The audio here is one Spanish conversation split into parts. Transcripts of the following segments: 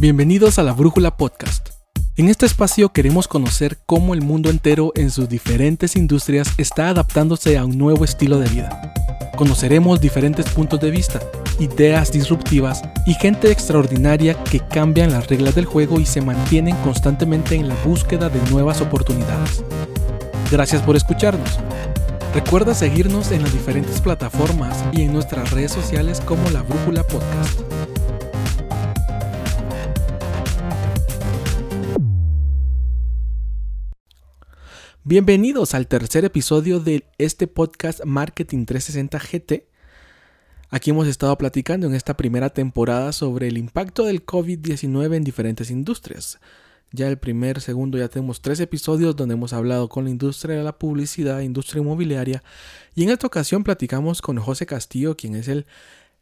Bienvenidos a la Brújula Podcast. En este espacio queremos conocer cómo el mundo entero en sus diferentes industrias está adaptándose a un nuevo estilo de vida. Conoceremos diferentes puntos de vista, ideas disruptivas y gente extraordinaria que cambian las reglas del juego y se mantienen constantemente en la búsqueda de nuevas oportunidades. Gracias por escucharnos. Recuerda seguirnos en las diferentes plataformas y en nuestras redes sociales como La Brújula Podcast. Bienvenidos al tercer episodio de este podcast Marketing 360 GT. Aquí hemos estado platicando en esta primera temporada sobre el impacto del COVID-19 en diferentes industrias. Ya el primer, segundo, ya tenemos tres episodios donde hemos hablado con la industria de la publicidad, industria inmobiliaria. Y en esta ocasión platicamos con José Castillo, quien es el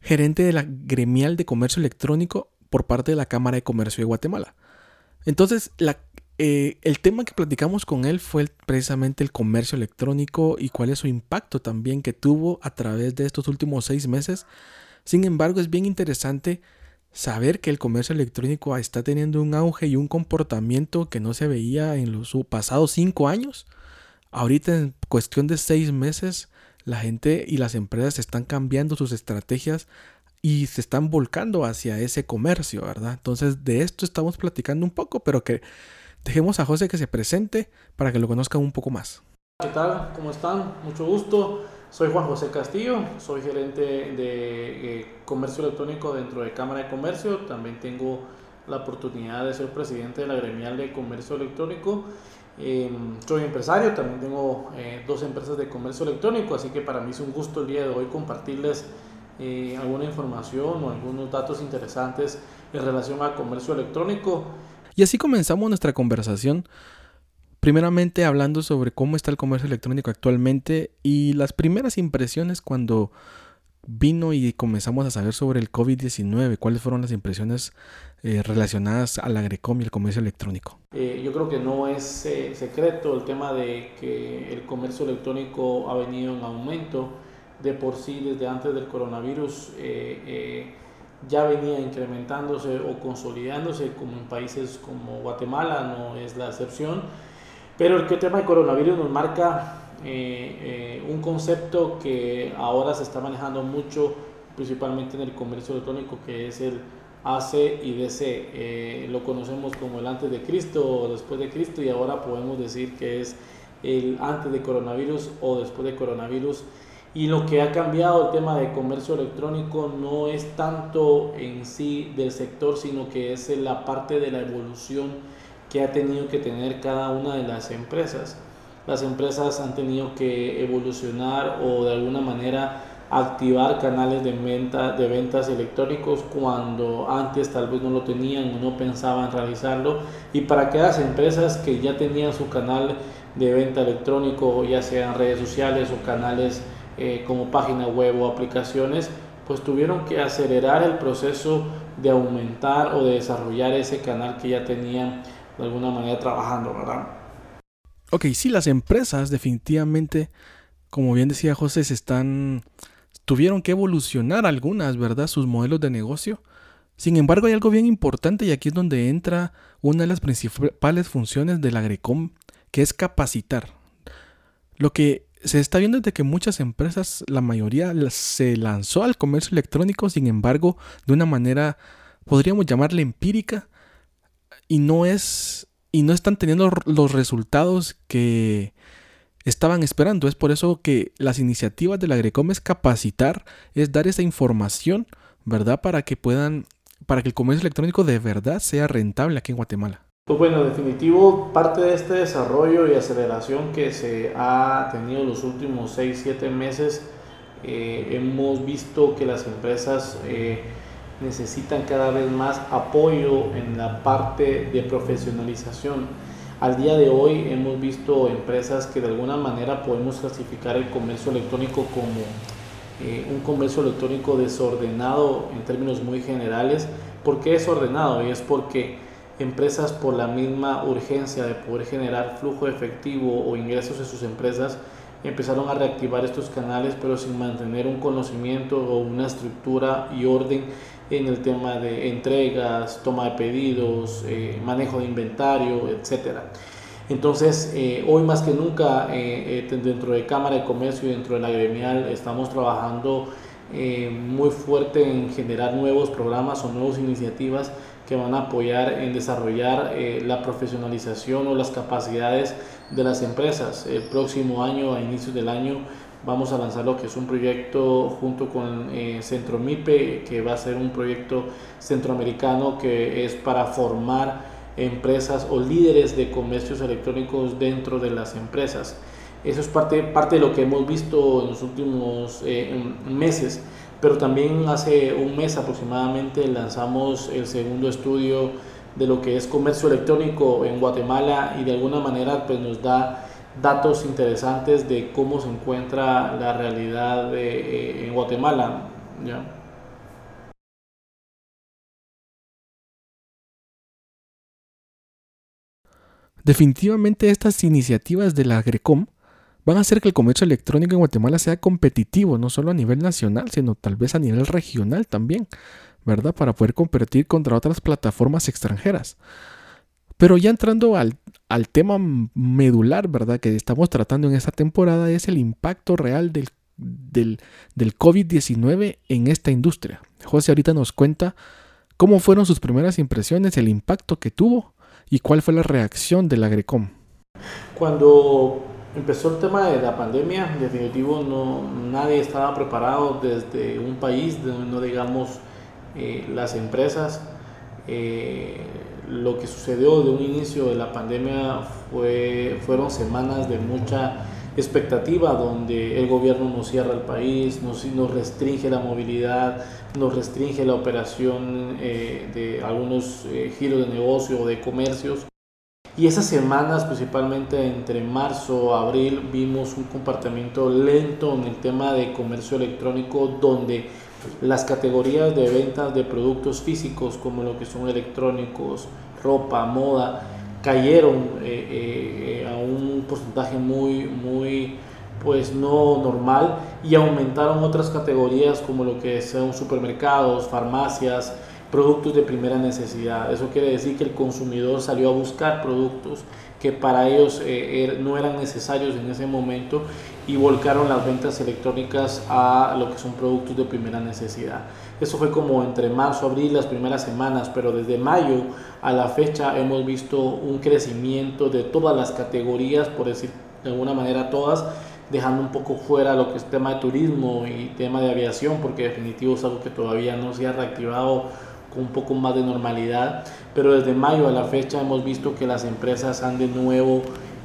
gerente de la gremial de comercio electrónico por parte de la Cámara de Comercio de Guatemala. Entonces, la eh, el tema que platicamos con él fue precisamente el comercio electrónico y cuál es su impacto también que tuvo a través de estos últimos seis meses. Sin embargo, es bien interesante saber que el comercio electrónico está teniendo un auge y un comportamiento que no se veía en los pasados cinco años. Ahorita en cuestión de seis meses, la gente y las empresas están cambiando sus estrategias y se están volcando hacia ese comercio, ¿verdad? Entonces de esto estamos platicando un poco, pero que Dejemos a José que se presente para que lo conozcan un poco más. ¿Qué tal? ¿Cómo están? Mucho gusto. Soy Juan José Castillo, soy gerente de eh, comercio electrónico dentro de Cámara de Comercio. También tengo la oportunidad de ser presidente de la gremial de comercio electrónico. Em, soy empresario, también tengo eh, dos empresas de comercio electrónico, así que para mí es un gusto el día de hoy compartirles eh, alguna información o algunos datos interesantes en relación al comercio electrónico. Y así comenzamos nuestra conversación, primeramente hablando sobre cómo está el comercio electrónico actualmente y las primeras impresiones cuando vino y comenzamos a saber sobre el COVID-19, cuáles fueron las impresiones eh, relacionadas al agrecom y el comercio electrónico. Eh, yo creo que no es eh, secreto el tema de que el comercio electrónico ha venido en aumento de por sí desde antes del coronavirus ya venía incrementándose o consolidándose como en países como Guatemala, no es la excepción. Pero el tema del coronavirus nos marca eh, eh, un concepto que ahora se está manejando mucho, principalmente en el comercio electrónico, que es el AC y DC. Eh, lo conocemos como el antes de Cristo o después de Cristo y ahora podemos decir que es el antes de coronavirus o después de coronavirus. Y lo que ha cambiado el tema de comercio electrónico no es tanto en sí del sector, sino que es la parte de la evolución que ha tenido que tener cada una de las empresas. Las empresas han tenido que evolucionar o de alguna manera activar canales de, venta, de ventas electrónicos cuando antes tal vez no lo tenían o no pensaban realizarlo. Y para aquellas empresas que ya tenían su canal de venta electrónico, ya sean redes sociales o canales eh, como página web o aplicaciones, pues tuvieron que acelerar el proceso de aumentar o de desarrollar ese canal que ya tenían de alguna manera trabajando, ¿verdad? Ok, sí, las empresas definitivamente, como bien decía José, se están, tuvieron que evolucionar algunas, ¿verdad? Sus modelos de negocio. Sin embargo, hay algo bien importante y aquí es donde entra una de las principales funciones del Agrecom, que es capacitar. Lo que se está viendo de que muchas empresas, la mayoría se lanzó al comercio electrónico, sin embargo, de una manera, podríamos llamarle empírica, y no es, y no están teniendo los resultados que estaban esperando. Es por eso que las iniciativas de la Agrecom es capacitar, es dar esa información, ¿verdad? Para que puedan, para que el comercio electrónico de verdad sea rentable aquí en Guatemala. Pues bueno, definitivo, parte de este desarrollo y aceleración que se ha tenido los últimos 6-7 meses, eh, hemos visto que las empresas eh, necesitan cada vez más apoyo en la parte de profesionalización. Al día de hoy hemos visto empresas que de alguna manera podemos clasificar el comercio electrónico como eh, un comercio electrónico desordenado en términos muy generales. ¿Por qué desordenado? Y es porque empresas por la misma urgencia de poder generar flujo efectivo o ingresos en sus empresas empezaron a reactivar estos canales pero sin mantener un conocimiento o una estructura y orden en el tema de entregas, toma de pedidos, eh, manejo de inventario, etcétera. Entonces, eh, hoy más que nunca, eh, dentro de Cámara de Comercio y dentro de la gremial, estamos trabajando muy fuerte en generar nuevos programas o nuevas iniciativas que van a apoyar en desarrollar la profesionalización o las capacidades de las empresas. El próximo año, a inicios del año, vamos a lanzar lo que es un proyecto junto con eh, Centro MIPE, que va a ser un proyecto centroamericano que es para formar empresas o líderes de comercios electrónicos dentro de las empresas. Eso es parte, parte de lo que hemos visto en los últimos eh, meses, pero también hace un mes aproximadamente lanzamos el segundo estudio de lo que es comercio electrónico en Guatemala y de alguna manera pues nos da datos interesantes de cómo se encuentra la realidad eh, en Guatemala. Definitivamente estas iniciativas de la Agrecom van a hacer que el comercio electrónico en Guatemala sea competitivo, no solo a nivel nacional, sino tal vez a nivel regional también, ¿verdad? Para poder competir contra otras plataformas extranjeras. Pero ya entrando al, tema medular, ¿verdad? Que estamos tratando en esta temporada es el impacto real del, del, del COVID-19 en esta industria. José ahorita nos cuenta cómo fueron sus primeras impresiones, el impacto que tuvo y cuál fue la reacción de la Agrecom. Cuando empezó el tema de la pandemia, en definitivo no, nadie estaba preparado desde un país, no digamos eh, las empresas. Eh, lo que sucedió de un inicio de la pandemia fue, fueron semanas de mucha expectativa donde el gobierno nos cierra el país, nos, nos restringe la movilidad, nos restringe la operación eh, de algunos giros de negocio o de comercios. Y esas semanas, principalmente entre marzo, abril, vimos un comportamiento lento en el tema de comercio electrónico donde las categorías de ventas de productos físicos como lo que son electrónicos, ropa, moda, cayeron eh, eh, a un porcentaje muy, muy, pues no normal y aumentaron otras categorías como lo que son supermercados, farmacias, productos de primera necesidad. Eso quiere decir que el consumidor salió a buscar productos que para ellos eh, er, no eran necesarios en ese momento y volcaron las ventas electrónicas a lo que son productos de primera necesidad. Eso fue como entre marzo, abril, las primeras semanas, pero desde mayo a la fecha hemos visto un crecimiento de todas las categorías, por decir de alguna manera todas, dejando un poco fuera lo que es tema de turismo y tema de aviación, porque definitivo es algo que todavía no se ha reactivado un poco más de normalidad, pero desde mayo a la fecha hemos visto que las empresas han de nuevo,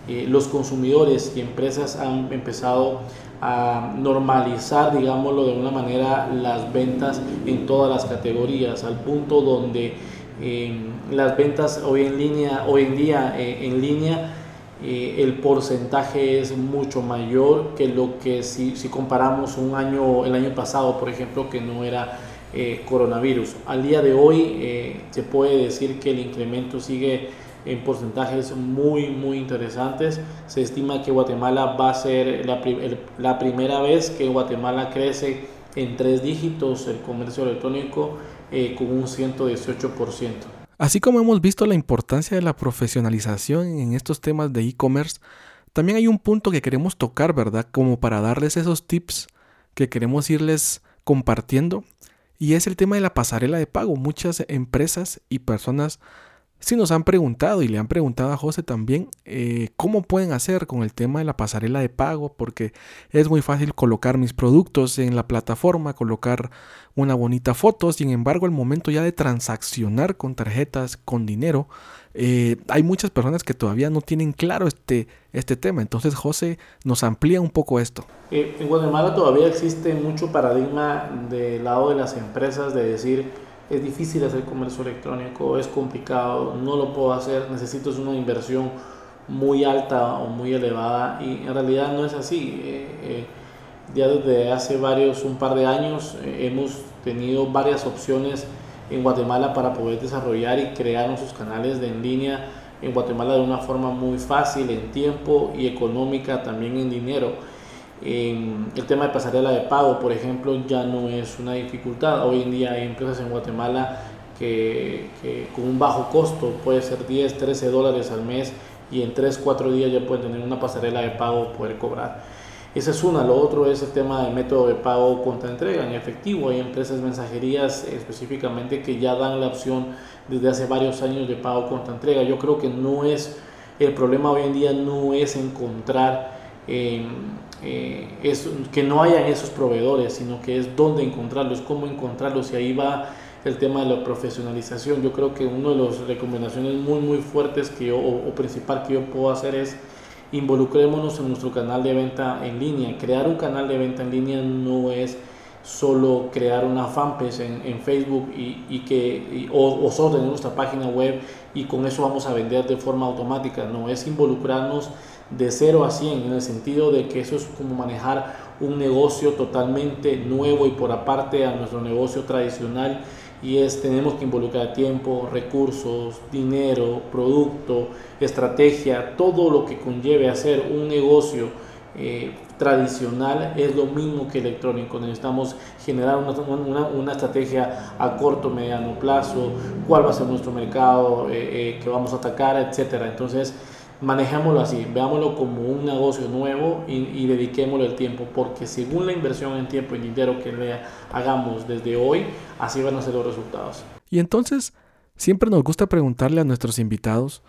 eh, los consumidores y empresas han empezado a normalizar, digámoslo de una manera, las ventas en todas las categorías, al punto donde eh, las ventas hoy en línea, hoy en día eh, en línea, el porcentaje es mucho mayor que lo que si, si comparamos un año, el año pasado, por ejemplo, que no era eh, coronavirus. Al día de hoy eh, se puede decir que el incremento sigue en porcentajes muy, muy interesantes. Se estima que Guatemala va a ser la, primera vez que Guatemala crece en tres dígitos el comercio electrónico eh, con un 118%. Así como hemos visto la importancia de la profesionalización en estos temas de e-commerce, también hay un punto que queremos tocar, ¿verdad? Como para darles esos tips que queremos irles compartiendo y es el tema de la pasarela de pago. Muchas empresas y personas sí nos han preguntado y le han preguntado a José también eh, cómo pueden hacer con el tema de la pasarela de pago, porque es muy fácil colocar mis productos en la plataforma, colocar una bonita foto, sin embargo, el momento ya de transaccionar con tarjetas, con dinero, eh, hay muchas personas que todavía no tienen claro este, este tema. Entonces José nos amplía un poco esto. Eh, en Guatemala todavía existe mucho paradigma del lado de las empresas de decir es difícil hacer comercio electrónico, es complicado, no lo puedo hacer, necesito una inversión muy alta o muy elevada y en realidad no es así. Eh, ya desde hace varios, un par de años, hemos tenido varias opciones en Guatemala para poder desarrollar y crear nuestros canales de en línea en Guatemala de una forma muy fácil, en tiempo y económica, también en dinero. El tema de pasarela de pago, por ejemplo, ya no es una dificultad. Hoy en día hay empresas en Guatemala que, con un bajo costo, puede ser 10, 13 dólares al mes y en 3, 4 días ya pueden tener una pasarela de pago, poder cobrar. Esa es una. Lo otro es el tema del método de pago contra entrega en efectivo. Hay empresas mensajerías específicamente que ya dan la opción desde hace varios años de pago contra entrega. Yo creo que no es, el problema hoy en día no es encontrar eh, es, que no hayan esos proveedores, sino que es dónde encontrarlos, cómo encontrarlos y ahí va el tema de la profesionalización. Yo creo que una de las recomendaciones muy muy fuertes que yo, o, principal que yo puedo hacer es involucrémonos en nuestro canal de venta en línea. Crear un canal de venta en línea no es solo crear una fanpage en, Facebook y, y que, o, o, solo tener nuestra página web y con eso vamos a vender de forma automática. No, es involucrarnos de 0 a 100 en el sentido de que eso es como manejar un negocio totalmente nuevo y por aparte a nuestro negocio tradicional y es tenemos que involucrar tiempo, recursos, dinero, producto, estrategia, todo lo que conlleve hacer un negocio eh, tradicional es lo mismo que electrónico. Necesitamos generar una, una, estrategia a corto, mediano plazo, cuál va a ser nuestro mercado eh, eh, que vamos a atacar, etcétera. Entonces, manejémoslo así, veámoslo como un negocio nuevo y, y, dediquémosle el tiempo, porque según la inversión en tiempo y dinero que le hagamos desde hoy, así van a ser los resultados. Y entonces, siempre nos gusta preguntarle a nuestros invitados,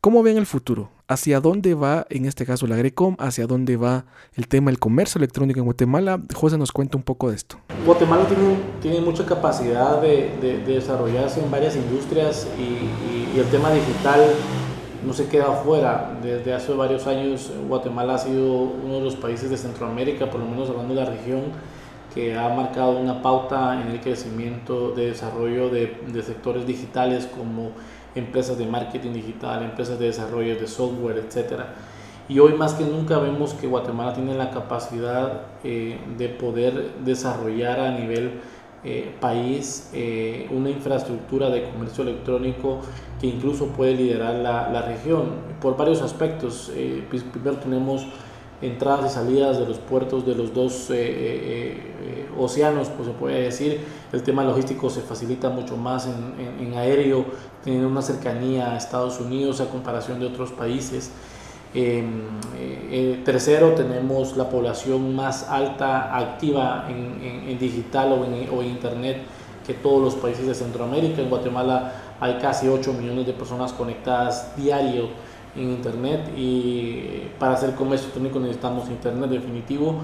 ¿cómo ven el futuro? ¿Hacia dónde va, en este caso, la Grecom? ¿Hacia dónde va el tema del comercio electrónico en Guatemala? José nos cuenta un poco de esto. Guatemala tiene, tiene mucha capacidad de, de, desarrollarse en varias industrias y, y, y el tema digital no se queda afuera. Desde hace varios años Guatemala ha sido uno de los países de Centroamérica, por lo menos hablando de la región, que ha marcado una pauta en el crecimiento de desarrollo de, de sectores digitales como empresas de marketing digital, empresas de desarrollo de software, etc. Y hoy más que nunca vemos que Guatemala tiene la capacidad eh, de poder desarrollar a nivel eh, país eh, una infraestructura de comercio electrónico que incluso puede liderar la, la región por varios aspectos. Eh, pues, primero tenemos entradas y salidas de los puertos de los dos océanos, pues se puede decir. El tema logístico se facilita mucho más en, en, en aéreo, teniendo una cercanía a Estados Unidos a comparación de otros países. Eh, eh, tercero, tenemos la población más alta activa en, digital o en, Internet que todos los países de Centroamérica. En Guatemala hay casi 8 millones de personas conectadas diario en Internet y para hacer comercio electrónico necesitamos Internet definitivo.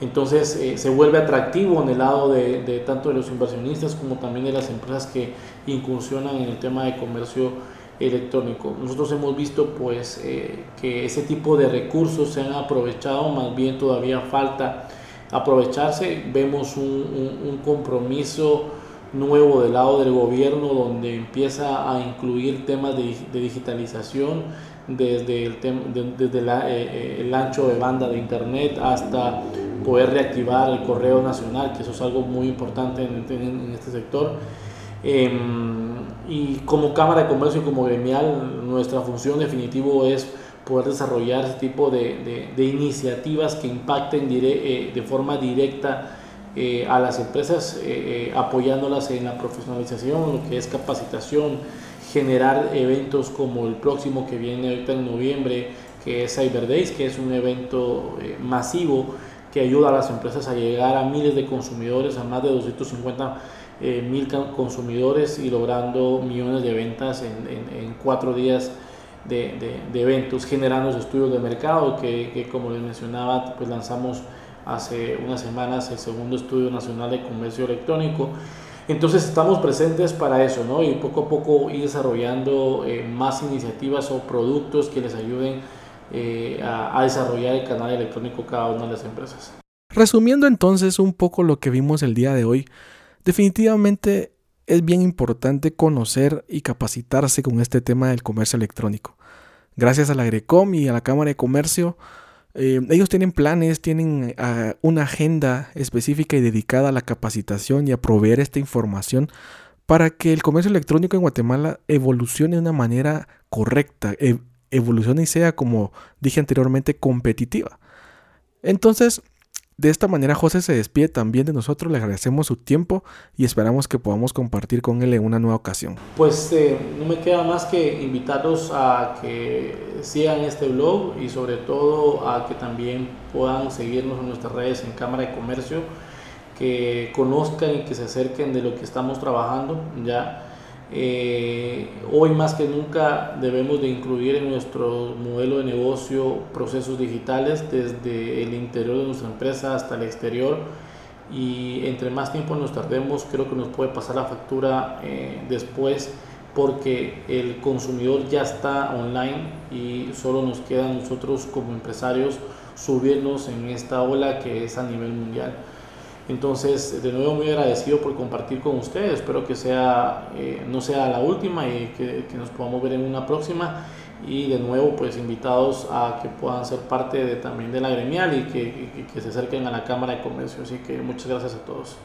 Entonces eh, se vuelve atractivo en el lado de, de tanto de los inversionistas como también de las empresas que incursionan en el tema de comercio electrónico. Nosotros hemos visto pues eh, que ese tipo de recursos se han aprovechado, más bien todavía falta aprovecharse. Vemos un, compromiso nuevo del lado del gobierno donde empieza a incluir temas de, de digitalización desde, el, desde la, eh, eh, el ancho de banda de internet hasta poder reactivar el correo nacional, que eso es algo muy importante en este sector. Eh, y como Cámara de Comercio y como gremial, nuestra función definitivo es poder desarrollar ese tipo de, de, iniciativas que impacten eh, de forma directa eh, a las empresas, eh, apoyándolas en la profesionalización, lo que es capacitación, generar eventos como el próximo que viene ahorita en noviembre, que es Cyber Days, que es un evento masivo que ayuda a las empresas a llegar a miles de consumidores, a más de 250 eh, mil consumidores y logrando millones de ventas en, en, en cuatro días de, de, de, eventos, generando los estudios de mercado que, que, como les mencionaba, pues lanzamos hace unas semanas el segundo estudio nacional de comercio electrónico. Entonces estamos presentes para eso, ¿no? Y poco a poco ir desarrollando eh, más iniciativas o productos que les ayuden eh, a, a desarrollar el canal electrónico cada una de las empresas. Resumiendo entonces un poco lo que vimos el día de hoy, Definitivamente es bien importante conocer y capacitarse con este tema del comercio electrónico. Gracias a la Grecom y a la Cámara de Comercio, eh, ellos tienen planes, tienen uh, una agenda específica y dedicada a la capacitación y a proveer esta información para que el comercio electrónico en Guatemala evolucione de una manera correcta, e evolucione y sea, como dije anteriormente, competitiva. Entonces, de esta manera José se despide también de nosotros, le agradecemos su tiempo y esperamos que podamos compartir con él en una nueva ocasión. Pues eh, no me queda más que invitarlos a que sigan este blog y sobre todo a que también puedan seguirnos en nuestras redes en Cámara de Comercio, que conozcan y que se acerquen de lo que estamos trabajando ya eh, hoy más que nunca debemos de incluir en nuestro modelo de negocio procesos digitales desde el interior de nuestra empresa hasta el exterior y entre más tiempo nos tardemos creo que nos puede pasar la factura eh, después porque el consumidor ya está online y solo nos queda a nosotros como empresarios subirnos en esta ola que es a nivel mundial. Entonces, de nuevo muy agradecido por compartir con ustedes. Espero que sea, eh, no sea la última y que, nos podamos ver en una próxima. Y de nuevo, pues invitados a que puedan ser parte de, también de la gremial y que, que se acerquen a la Cámara de Comercio. Así que muchas gracias a todos.